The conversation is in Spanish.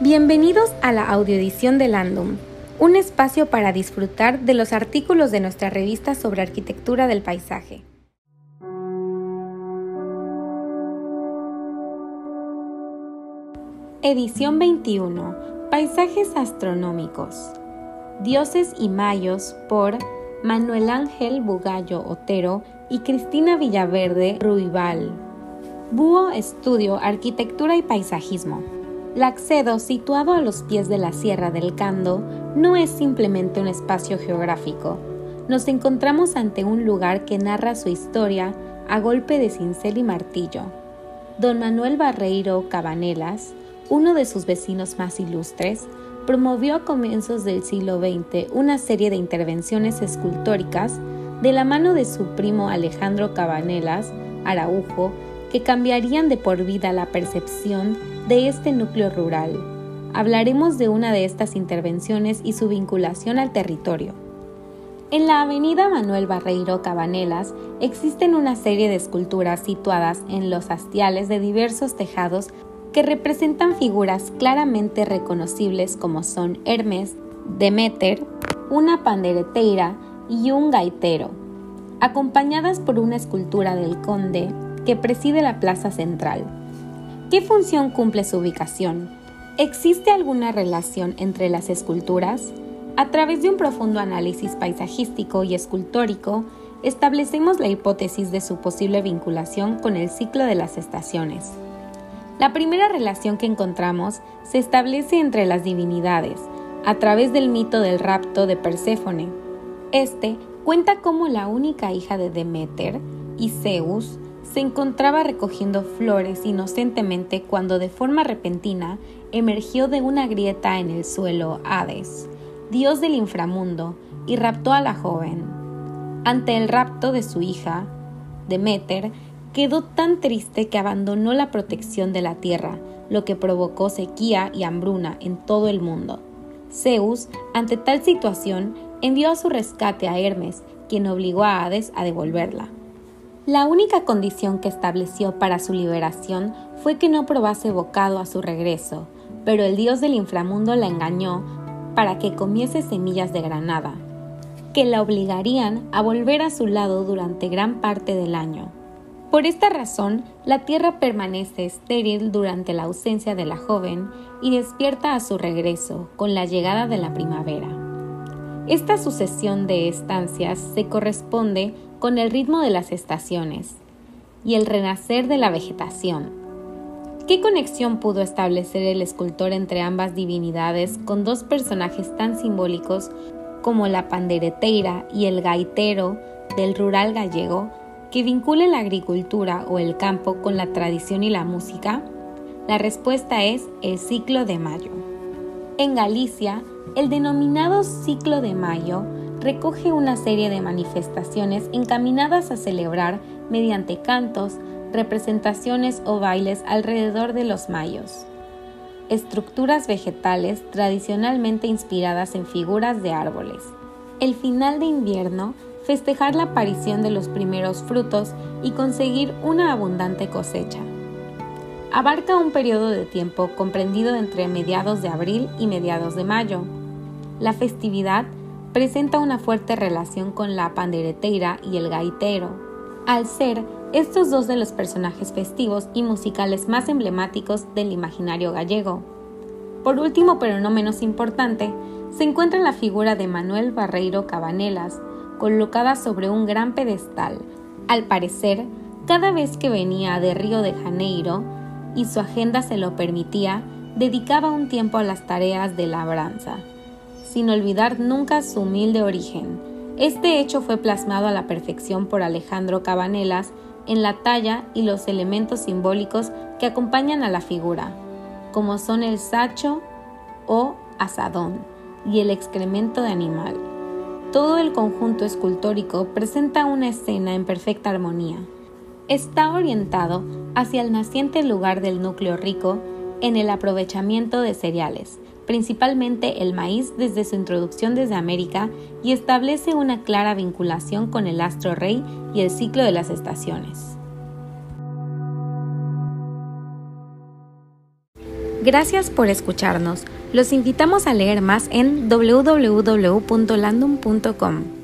Bienvenidos a la audioedición de Landum, un espacio para disfrutar de los artículos de nuestra revista sobre arquitectura del paisaje. Edición 21. Paisajes astronómicos. Dioses y Mayos por Manuel Ángel Bugallo Otero y Cristina Villaverde Ruibal. Búho Estudio Arquitectura y Paisajismo. Laxedo, situado a los pies de la Sierra del Cando, no es simplemente un espacio geográfico. Nos encontramos ante un lugar que narra su historia a golpe de cincel y martillo. Don Manuel Barreiro Cabanelas, uno de sus vecinos más ilustres, promovió a comienzos del siglo XX una serie de intervenciones escultóricas de la mano de su primo Alejandro Cabanelas Araujo que cambiarían de por vida la percepción de este núcleo rural. Hablaremos de una de estas intervenciones y su vinculación al territorio. En la avenida Manuel Barreiro Cabanelas existen una serie de esculturas situadas en los hastiales de diversos tejados que representan figuras claramente reconocibles como son Hermes, Demeter, una pandereteira y un gaitero, acompañadas por una escultura del conde que preside la plaza central. ¿Qué función cumple su ubicación? ¿Existe alguna relación entre las esculturas? A través de un profundo análisis paisajístico y escultórico, establecemos la hipótesis de su posible vinculación con el ciclo de las estaciones. La primera relación que encontramos se establece entre las divinidades, a través del mito del rapto de Perséfone. Este cuenta cómo la única hija de Demeter y Zeus se encontraba recogiendo flores inocentemente cuando de forma repentina emergió de una grieta en el suelo Hades, dios del inframundo, y raptó a la joven. Ante el rapto de su hija, Demeter quedó tan triste que abandonó la protección de la tierra, lo que provocó sequía y hambruna en todo el mundo. Zeus, ante tal situación, envió a su rescate a Hermes, quien obligó a Hades a devolverla. La única condición que estableció para su liberación fue que no probase bocado a su regreso, pero el dios del inframundo la engañó para que comiese semillas de granada, que la obligarían a volver a su lado durante gran parte del año. Por esta razón, la tierra permanece estéril durante la ausencia de la joven y despierta a su regreso con la llegada de la primavera. Esta sucesión de estancias se corresponde con el ritmo de las estaciones y el renacer de la vegetación. ¿Qué conexión pudo establecer el escultor entre ambas divinidades con dos personajes tan simbólicos como la pandereteira y el gaitero del rural gallego que vincule la agricultura o el campo con la tradición y la música? La respuesta es el ciclo de mayo. En Galicia, el denominado ciclo de mayo recoge una serie de manifestaciones encaminadas a celebrar mediante cantos, representaciones o bailes alrededor de los mayos. Estructuras vegetales tradicionalmente inspiradas en figuras de árboles. El final de invierno, festejar la aparición de los primeros frutos y conseguir una abundante cosecha. Abarca un periodo de tiempo comprendido entre mediados de abril y mediados de mayo. La festividad presenta una fuerte relación con la pandereteira y el gaitero, al ser estos dos de los personajes festivos y musicales más emblemáticos del imaginario gallego. Por último, pero no menos importante, se encuentra la figura de Manuel Barreiro Cabanelas, colocada sobre un gran pedestal. Al parecer, cada vez que venía de Río de Janeiro y su agenda se lo permitía, dedicaba un tiempo a las tareas de labranza sin olvidar nunca su humilde origen. Este hecho fue plasmado a la perfección por Alejandro Cabanelas en la talla y los elementos simbólicos que acompañan a la figura, como son el sacho o asadón y el excremento de animal. Todo el conjunto escultórico presenta una escena en perfecta armonía. Está orientado hacia el naciente lugar del núcleo rico en el aprovechamiento de cereales, principalmente el maíz desde su introducción desde América y establece una clara vinculación con el astro rey y el ciclo de las estaciones. Gracias por escucharnos. Los invitamos a leer más en www.landum.com.